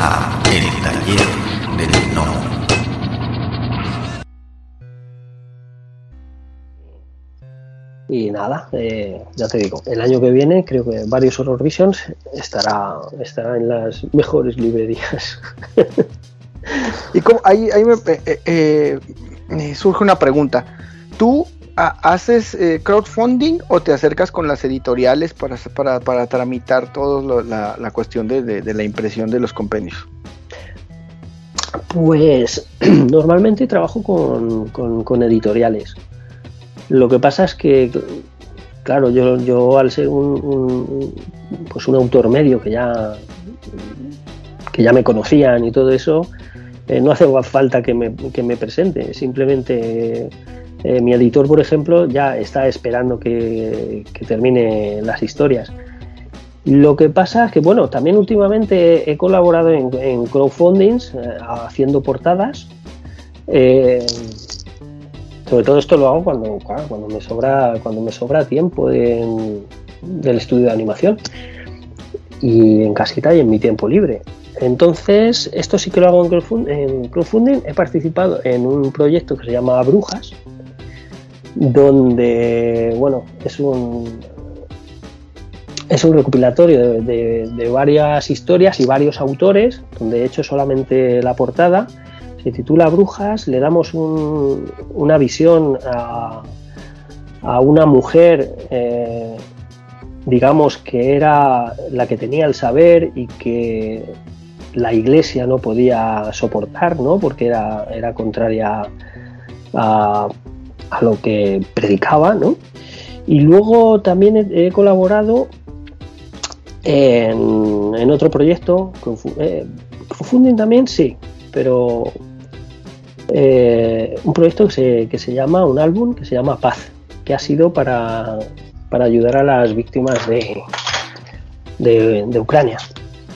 a El Taller del No. Y nada, eh, ya te digo, el año que viene creo que varios Horror Visions estará, estará en las mejores librerías. y como ahí, ahí me, eh, eh, me surge una pregunta. ¿Tú haces eh, crowdfunding o te acercas con las editoriales para, para, tramitar toda la, la, cuestión de, de, la impresión de los compendios? Pues normalmente trabajo con, con, editoriales. Lo que pasa es que, claro, yo, yo al ser un, un, pues un autor medio que ya, que ya me conocían y todo eso, eh, no hace falta que me, que me presente, simplemente eh, mi editor, por ejemplo, ya está esperando que, termine las historias. Lo que pasa es que, bueno, también últimamente he colaborado en, en crowdfundings, eh, haciendo portadas. Eh, sobre todo esto lo hago cuando, cuando, me, sobra, cuando me sobra tiempo del estudio de animación y en casita y en mi tiempo libre. Entonces, esto sí que lo hago en crowdfunding. He participado en un proyecto que se llama Brujas, donde, bueno, es un, es un recopilatorio de, de, varias historias y varios autores, donde he hecho solamente la portada. Se titula Brujas, le damos un, una visión a, a una mujer, eh, digamos, que era la que tenía el saber y que la iglesia no podía soportar, ¿no? porque era, era contraria a, a lo que predicaba, ¿no? Y luego también he, he colaborado en, en, otro proyecto, eh, también, sí, pero eh, un proyecto que se, que se, llama, un álbum que se llama Paz, que ha sido para, para ayudar a las víctimas de, de, de Ucrania.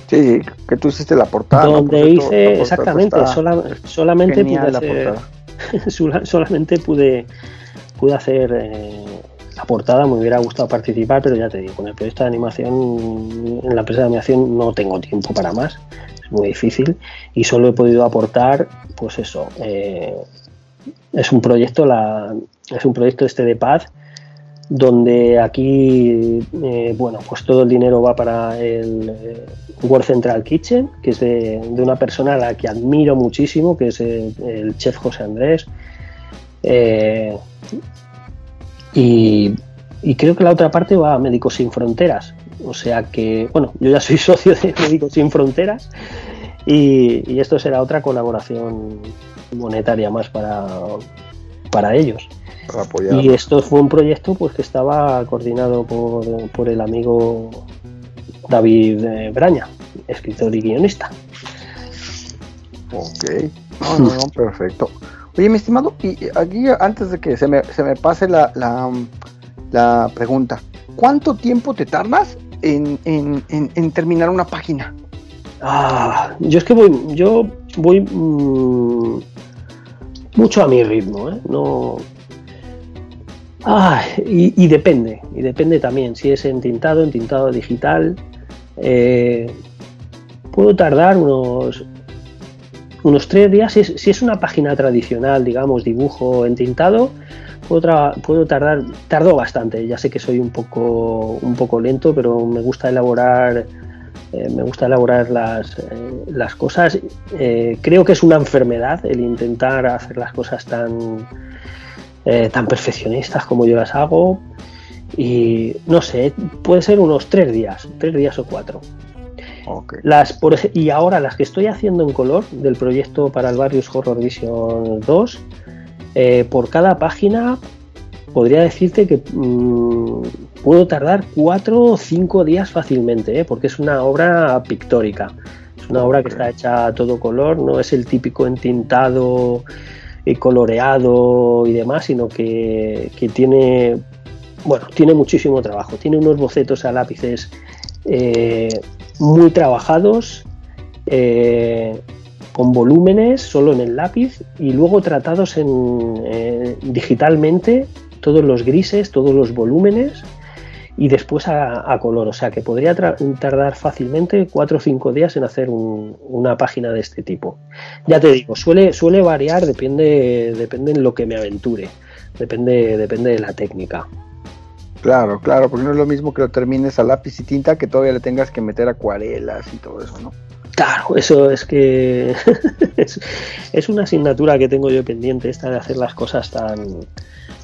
Sí, que tú hiciste la portada. Donde ¿no? hice, la exactamente, sola, solamente pude hacer, solamente pude, pude hacer eh, la portada, me hubiera gustado participar, pero ya te digo, con el proyecto de animación, en la empresa de animación no tengo tiempo para más, es muy difícil y solo he podido aportar, pues eso, eh, es un proyecto, la, es un proyecto este de paz donde aquí, eh, bueno, pues todo el dinero va para el eh, World Central Kitchen, que es de, de, una persona a la que admiro muchísimo, que es el, chef José Andrés. Eh, y, y, creo que la otra parte va a Médicos Sin Fronteras. O sea que, bueno, yo ya soy socio de Médicos Sin Fronteras y, y esto será otra colaboración monetaria más para, para ellos. Apoyar. Y esto fue un proyecto pues que estaba coordinado por, por el amigo David eh, Braña, escritor y guionista. Ok, no, no, no, perfecto. Oye, mi estimado, y aquí antes de que se me, se me pase la, la, la, pregunta, ¿cuánto tiempo te tardas en, en, en, en, terminar una página? Ah, yo es que voy, yo voy mmm, mucho a mi ritmo, ¿eh? No, Ah, y, depende, y depende también si es entintado, entintado digital. Eh, puedo tardar unos, unos tres días. Si es, si es, una página tradicional, digamos, dibujo entintado, puedo, puedo, tardar, tardo bastante. Ya sé que soy un poco, un poco lento, pero me gusta elaborar. Eh, me gusta elaborar las, eh, las cosas. Creo que es una enfermedad el intentar hacer las cosas tan, eh, tan perfeccionistas como yo las hago. Y no sé, puede ser unos tres días, tres días o cuatro. Okay. Las, por, y ahora las que estoy haciendo en color del proyecto para el Barrios Horror Vision 2, eh, por cada página podría decirte que mmm, puedo tardar cuatro o cinco días fácilmente, ¿eh? porque es una obra pictórica. Es una obra que está hecha a todo color, no es el típico entintado coloreado y demás, sino que, que, tiene, bueno, tiene muchísimo trabajo. Tiene unos bocetos a lápices eh, muy trabajados, eh, con volúmenes solo en el lápiz y luego tratados en, eh, digitalmente, todos los grises, todos los volúmenes. Y después a, color. O sea que podría tardar fácilmente cuatro o cinco días en hacer una página de este tipo. Ya te digo, suele, suele variar, depende, depende en lo que me aventure, depende, depende de la técnica. Claro, claro, porque no es lo mismo que lo termines a lápiz y tinta que todavía le tengas que meter acuarelas y todo eso, ¿no? Claro, eso es que es, una asignatura que tengo yo pendiente, esta de hacer las cosas tan,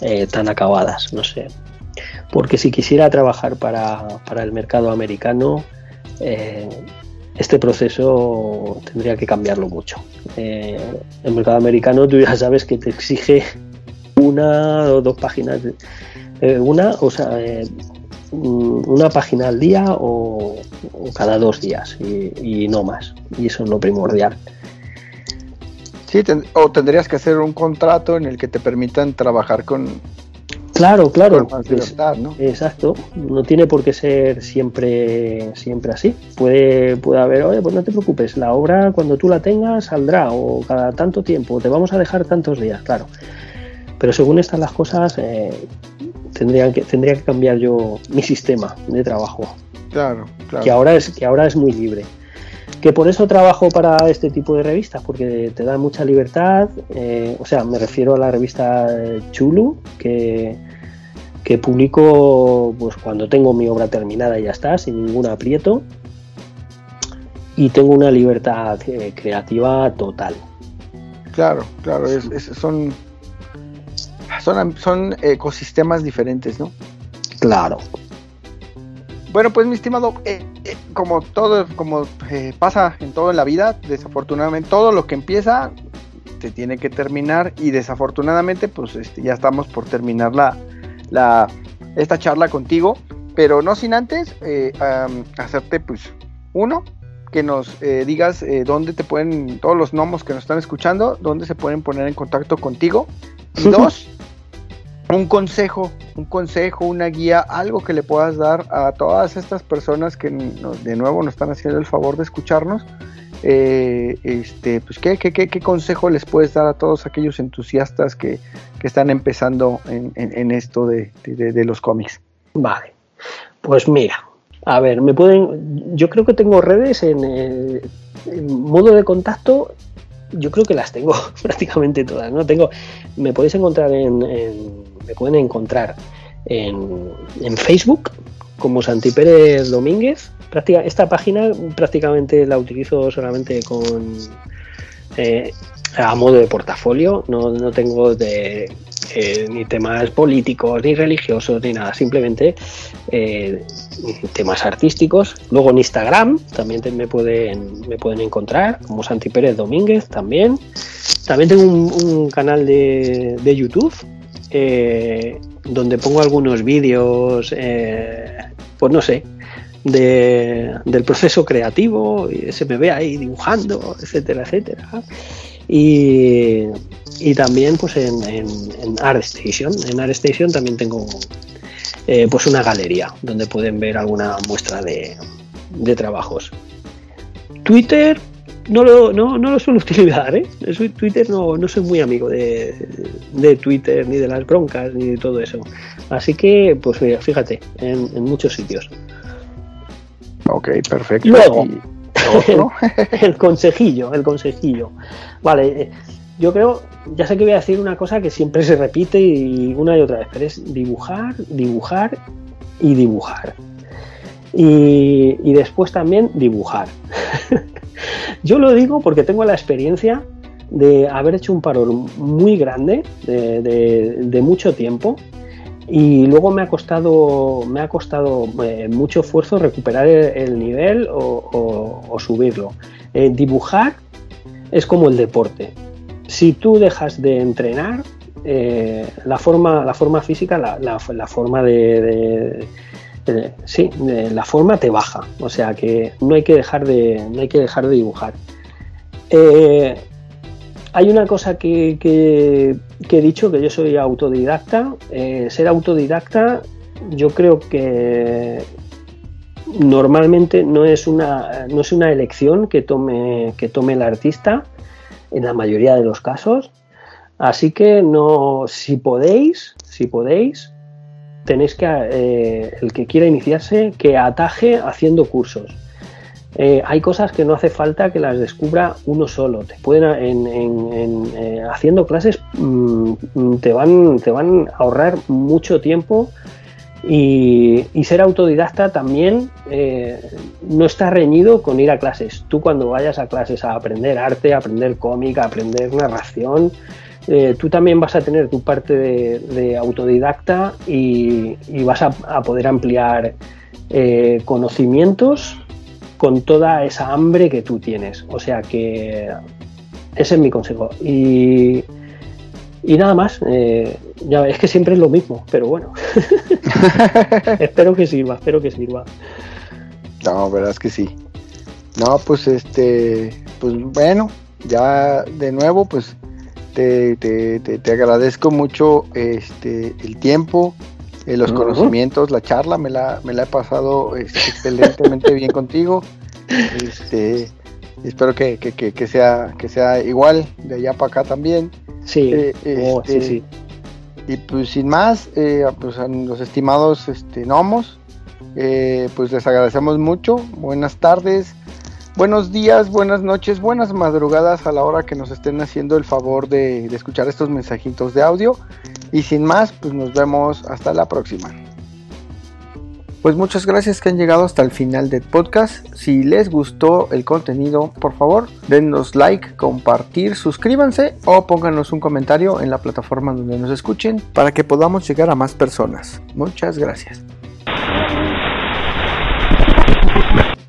eh, tan acabadas, no sé. Porque si quisiera trabajar para, el mercado americano, eh, este proceso tendría que cambiarlo mucho. Eh, el mercado americano tú ya sabes que te exige una o dos páginas, una, o sea, una página al día o, cada dos días y, no más. Y eso es lo primordial. Sí, o tendrías que hacer un contrato en el que te permitan trabajar con... Claro, claro. ¿no? Exacto. No tiene por qué ser siempre, siempre así. Puede, puede haber, oye, pues no te preocupes, la obra cuando tú la tengas saldrá o cada tanto tiempo, te vamos a dejar tantos días, claro. Pero según están las cosas, eh, tendría, que, tendría que cambiar yo mi sistema de trabajo. Claro, claro. Que ahora es, que ahora es muy libre. Que por eso trabajo para este tipo de revistas, porque te da mucha libertad. Eh, o sea, me refiero a la revista Chulu, que, que publico pues, cuando tengo mi obra terminada y ya está, sin ningún aprieto. Y tengo una libertad eh, creativa total. Claro, claro, son son, ecosistemas diferentes, ¿no? Claro. Bueno, pues mi estimado, eh, eh, como todo, como eh, pasa en todo en la vida, desafortunadamente todo lo que empieza se tiene que terminar y desafortunadamente pues este, ya estamos por terminar la, la, esta charla contigo, pero no sin antes hacerte pues uno, que nos digas dónde te pueden, todos los gnomos que nos están escuchando, dónde se pueden poner en contacto contigo. Y dos, un consejo, un consejo, una guía, algo que le puedas dar a todas estas personas que de nuevo nos están haciendo el favor de escucharnos. Eh, este, pues ¿qué, qué, qué, consejo les puedes dar a todos aquellos entusiastas que, están empezando en, esto de, los cómics? Vale, pues mira, a ver, me pueden, yo creo que tengo redes en, eh, modo de contacto yo creo que las tengo prácticamente todas, ¿no? Tengo, me podéis encontrar en me pueden encontrar en, Facebook como Santi Pérez Domínguez. esta página prácticamente la utilizo solamente con eh, a modo de portafolio. No, tengo de, eh, ni temas políticos, ni religiosos, ni nada. Simplemente eh, temas artísticos. Luego en Instagram también me, pueden, me pueden encontrar como Santi Pérez Domínguez también. También tengo un, canal de, de YouTube eh, donde pongo algunos vídeos, eh, pues no sé, del proceso creativo, y se me ve ahí dibujando, etcétera, etcétera. Y, también pues en, en, ArtStation. En ArtStation también tengo eh, pues una galería donde pueden ver alguna muestra de, de trabajos. Twitter, no lo, no, no lo suelo utilizar, ¿eh? Twitter no, no soy muy amigo de, Twitter, ni de las broncas, ni de todo eso. Así que, pues fíjate, en, muchos sitios. Ok, perfecto. Luego, el, consejillo, el consejillo. Vale, eh, yo creo, ya sé que voy a decir una cosa que siempre se repite y una y otra vez, pero es dibujar, dibujar y dibujar. Y, y después también dibujar. Yo lo digo porque tengo la experiencia de haber hecho un paro muy grande, de, mucho tiempo, y luego me ha costado, me ha costado eh, mucho esfuerzo recuperar el, nivel o, subirlo. Eh, dibujar es como el deporte. Si tú dejas de entrenar, eh, la, forma, la forma física, la, forma de sí, la forma te baja, o sea que no hay que dejar de, no hay que dejar de dibujar. Eh, hay una cosa que, he dicho, que yo soy autodidacta. Eh, ser autodidacta yo creo que normalmente no es una, no es una elección que tome, que tome el artista en la mayoría de los casos. Así que no, si podéis, si podéis, tenéis que, eh, el que quiera iniciarse, que ataje haciendo cursos. Eh, hay cosas que no hace falta que las descubra uno solo. Te pueden, en, eh, haciendo clases, mm, te, van, te van a ahorrar mucho tiempo y, ser autodidacta también no está reñido con ir a clases. Tú cuando vayas a clases a aprender arte, a aprender cómic, a aprender narración, eh, tú también vas a tener tu parte de, autodidacta y, vas a, poder ampliar eh, conocimientos con toda esa hambre que tú tienes. O sea que ese es mi consejo. Y, nada más, eh, ya es que siempre es lo mismo, pero bueno. espero que sirva, espero que sirva. No, verdad es que sí. No, pues este, pues bueno, ya de nuevo, pues te, agradezco mucho este, el tiempo, eh, los conocimientos, la charla, me la, me la he pasado este, excelentemente bien contigo. Este, espero que, sea, que sea igual de allá para acá también. Sí, eh, oh, sí, sí. Y pues sin más, eh, pues a los estimados este, gnomos, pues les agradecemos mucho. Buenas tardes, Buenos días, buenas noches, buenas madrugadas a la hora que nos estén haciendo el favor de, escuchar estos mensajitos de audio. Y sin más, pues nos vemos hasta la próxima. Pues muchas gracias que han llegado hasta el final del podcast. Si les gustó el contenido, por favor, denos like, compartir, suscríbanse o pónganos un comentario en la plataforma donde nos escuchen para que podamos llegar a más personas. Muchas gracias.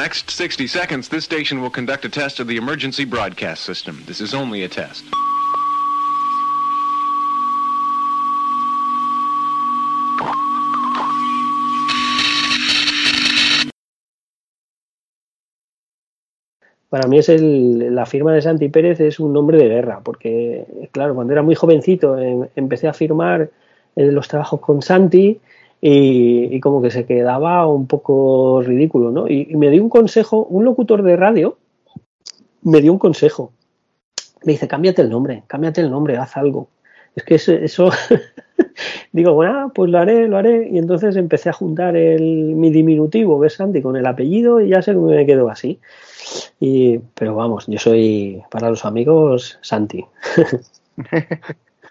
Next 60 seconds, this station will conduct a test of the emergency broadcast system. This is only a test. Para mí es el, la firma de Santi Pérez es un nombre de guerra, porque claro, cuando era muy jovencito em, empecé a firmar eh, los trabajos con Santi y, como que se quedaba un poco ridículo, ¿no? Y, me dio un consejo, un locutor de radio me dio un consejo. Me dice, cámbiate el nombre, cámbiate el nombre, haz algo. Es que eso, digo, bueno, pues lo haré, lo haré. Y entonces empecé a juntar el, mi diminutivo, ¿ves, Santi? Con el apellido y ya sé que me quedo así. Y, pero vamos, yo soy para los amigos Santi.